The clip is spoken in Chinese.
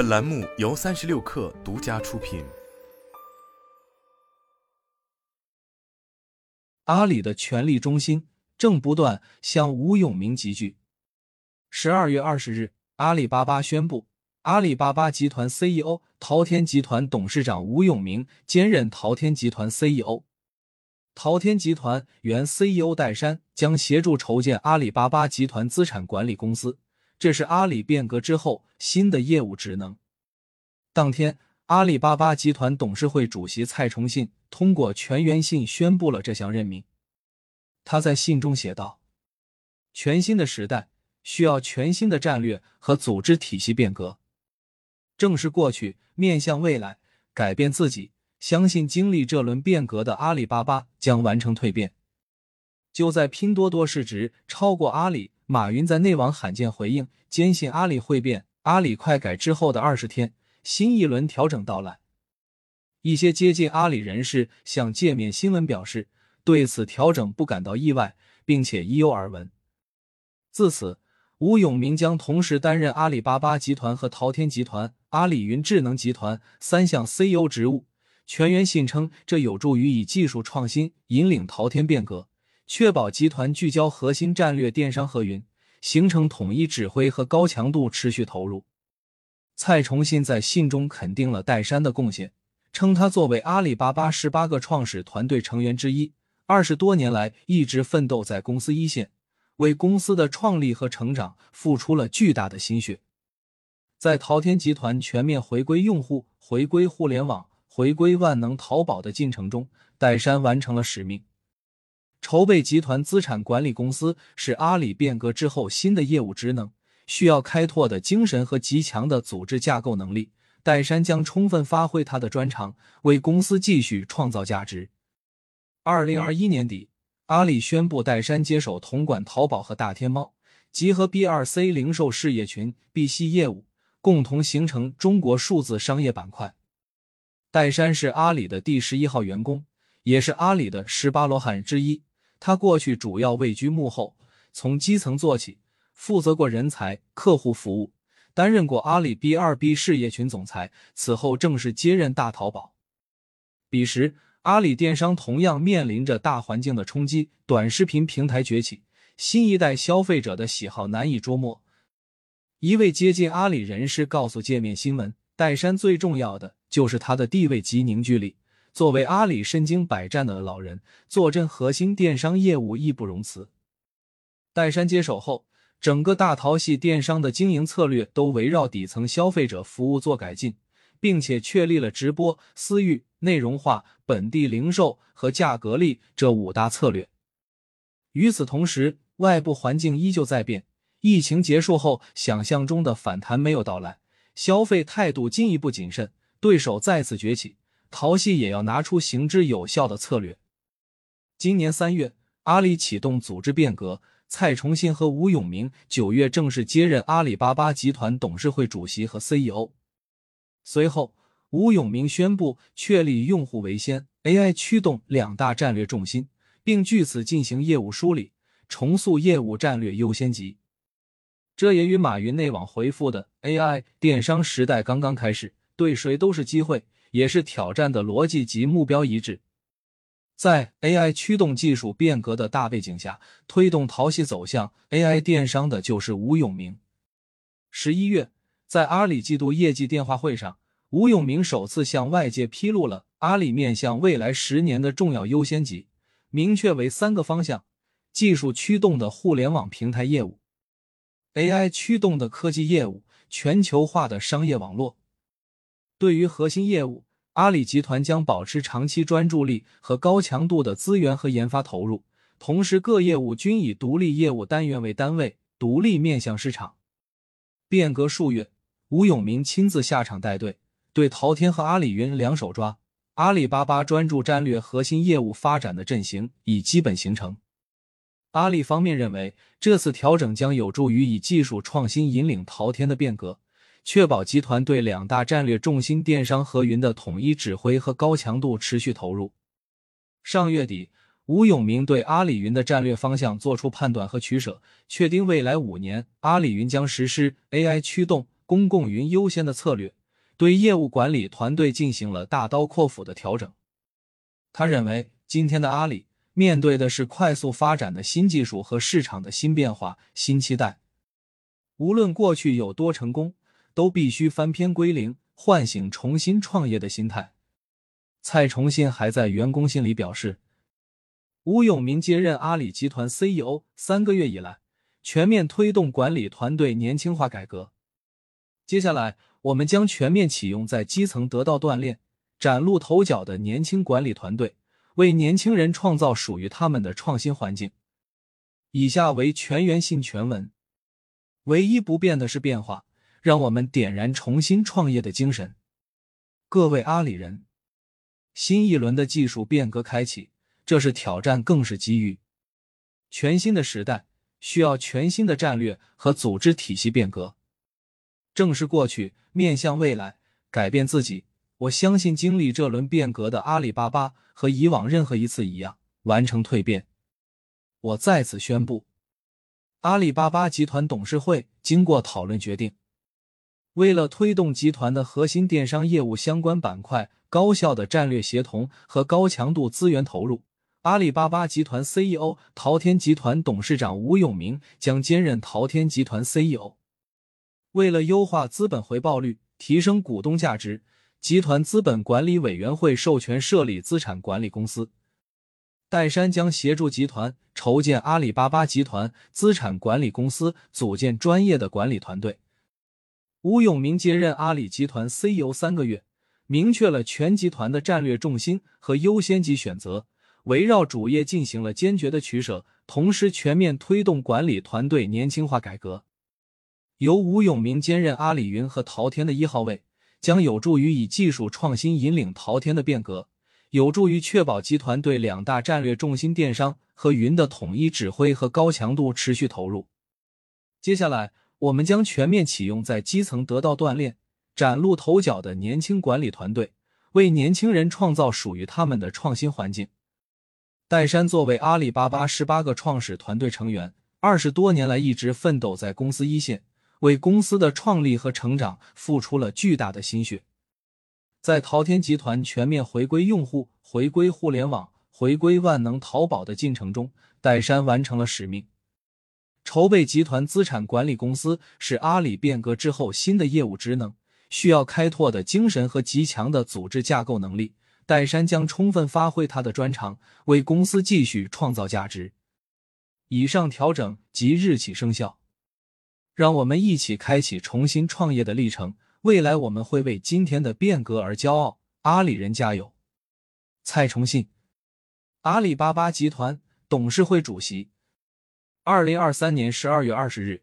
本栏目由三十六氪独家出品。阿里的权力中心正不断向吴永明集聚。十二月二十日，阿里巴巴宣布，阿里巴巴集团 CEO、淘天集团董事长吴永明兼任淘天集团 CEO。淘天集团原 CEO 戴珊将协助筹建阿里巴巴集团资产管理公司，这是阿里变革之后新的业务职能。当天，阿里巴巴集团董事会主席蔡崇信通过全员信宣布了这项任命。他在信中写道：“全新的时代需要全新的战略和组织体系变革，正是过去面向未来，改变自己。”相信经历这轮变革的阿里巴巴将完成蜕变。就在拼多多市值超过阿里，马云在内网罕见回应，坚信阿里会变，阿里快改之后的二十天，新一轮调整到来。一些接近阿里人士向界面新闻表示，对此调整不感到意外，并且已有耳闻。自此，吴永明将同时担任阿里巴巴集团和淘天集团、阿里云智能集团三项 CEO 职务。全员信称，这有助于以技术创新引领淘天变革，确保集团聚焦核心战略电商和云，形成统一指挥和高强度持续投入。蔡崇信在信中肯定了戴珊的贡献，称他作为阿里巴巴十八个创始团队成员之一，二十多年来一直奋斗在公司一线，为公司的创立和成长付出了巨大的心血。在淘天集团全面回归用户、回归互联网。回归万能淘宝的进程中，戴珊完成了使命。筹备集团资产管理公司是阿里变革之后新的业务职能，需要开拓的精神和极强的组织架构能力。戴珊将充分发挥他的专长，为公司继续创造价值。二零二一年底，阿里宣布戴珊接手统管淘宝和大天猫，集合 B 二 C 零售事业群、B 系业务，共同形成中国数字商业板块。戴珊是阿里的第十一号员工，也是阿里的十八罗汉之一。他过去主要位居幕后，从基层做起，负责过人才、客户服务，担任过阿里 B 二 B 事业群总裁。此后正式接任大淘宝。彼时，阿里电商同样面临着大环境的冲击，短视频平台崛起，新一代消费者的喜好难以捉摸。一位接近阿里人士告诉界面新闻。戴珊最重要的就是他的地位及凝聚力。作为阿里身经百战的老人，坐镇核心电商业务义不容辞。戴珊接手后，整个大淘系电商的经营策略都围绕底层消费者服务做改进，并且确立了直播、私域、内容化、本地零售和价格力这五大策略。与此同时，外部环境依旧在变。疫情结束后，想象中的反弹没有到来。消费态度进一步谨慎，对手再次崛起，淘系也要拿出行之有效的策略。今年三月，阿里启动组织变革，蔡崇信和吴永明九月正式接任阿里巴巴集团董事会主席和 CEO。随后，吴永明宣布确立用户为先、AI 驱动两大战略重心，并据此进行业务梳理，重塑业务战略优先级。这也与马云内网回复的 “AI 电商时代刚刚开始，对谁都是机会，也是挑战”的逻辑及目标一致。在 AI 驱动技术变革的大背景下，推动淘系走向 AI 电商的就是吴永明。十一月，在阿里季度业绩电话会上，吴永明首次向外界披露了阿里面向未来十年的重要优先级，明确为三个方向：技术驱动的互联网平台业务。AI 驱动的科技业务，全球化的商业网络。对于核心业务，阿里集团将保持长期专注力和高强度的资源和研发投入，同时各业务均以独立业务单元为单位，独立面向市场。变革数月，吴永明亲自下场带队，对淘天和阿里云两手抓。阿里巴巴专注战略核心业务发展的阵型已基本形成。阿里方面认为，这次调整将有助于以技术创新引领淘天的变革，确保集团对两大战略重心电商和云的统一指挥和高强度持续投入。上月底，吴永明对阿里云的战略方向做出判断和取舍，确定未来五年阿里云将实施 AI 驱动、公共云优先的策略，对业务管理团队进行了大刀阔斧的调整。他认为，今天的阿里面对的是快速发展的新技术和市场的新变化、新期待。无论过去有多成功，都必须翻篇归零，唤醒重新创业的心态。蔡崇信还在员工信里表示，吴永明接任阿里集团 CEO 三个月以来，全面推动管理团队年轻化改革。接下来，我们将全面启用在基层得到锻炼、崭露头角的年轻管理团队，为年轻人创造属于他们的创新环境。以下为全员性全文，唯一不变的是变化，让我们点燃重新创业的精神。各位阿里人。新一轮的技术变革开启，这是挑战，更是机遇。全新的时代需要全新的战略和组织体系变革。正是过去面向未来，改变自己。我相信经历这轮变革的阿里巴巴和以往任何一次一样，完成蜕变。我再次宣布，阿里巴巴集团董事会经过讨论决定，为了推动集团的核心电商业务相关板块。高效的战略协同和高强度资源投入，阿里巴巴集团 CEO 淘天集团董事长吴永明将兼任淘天集团 CEO。为了优化资本回报率、提升股东价值，集团资本管理委员会授权设立资产管理公司。戴珊将协助集团筹建阿里巴巴集团资产管理公司，组建专业的管理团队。吴永明接任阿里集团 CEO 三个月。明确了全集团的战略重心和优先级选择，围绕主业进行了坚决的取舍，同时全面推动管理团队年轻化改革。由吴永明兼任阿里云和淘天的一号位，将有助于以技术创新引领淘天的变革，有助于确保集团对两大战略重心电商和云的统一指挥和高强度持续投入。接下来，我们将全面启用在基层得到锻炼。崭露头角的年轻管理团队，为年轻人创造属于他们的创新环境。戴珊作为阿里巴巴十八个创始团队成员，二十多年来一直奋斗在公司一线，为公司的创立和成长付出了巨大的心血。在淘天集团全面回归用户、回归互联网、回归万能淘宝的进程中，戴珊完成了使命。筹备集团资产管理公司是阿里变革之后新的业务职能。需要开拓的精神和极强的组织架构能力，戴珊将充分发挥他的专长，为公司继续创造价值。以上调整即日起生效，让我们一起开启重新创业的历程。未来我们会为今天的变革而骄傲。阿里人加油！蔡崇信，阿里巴巴集团董事会主席。二零二三年十二月二十日。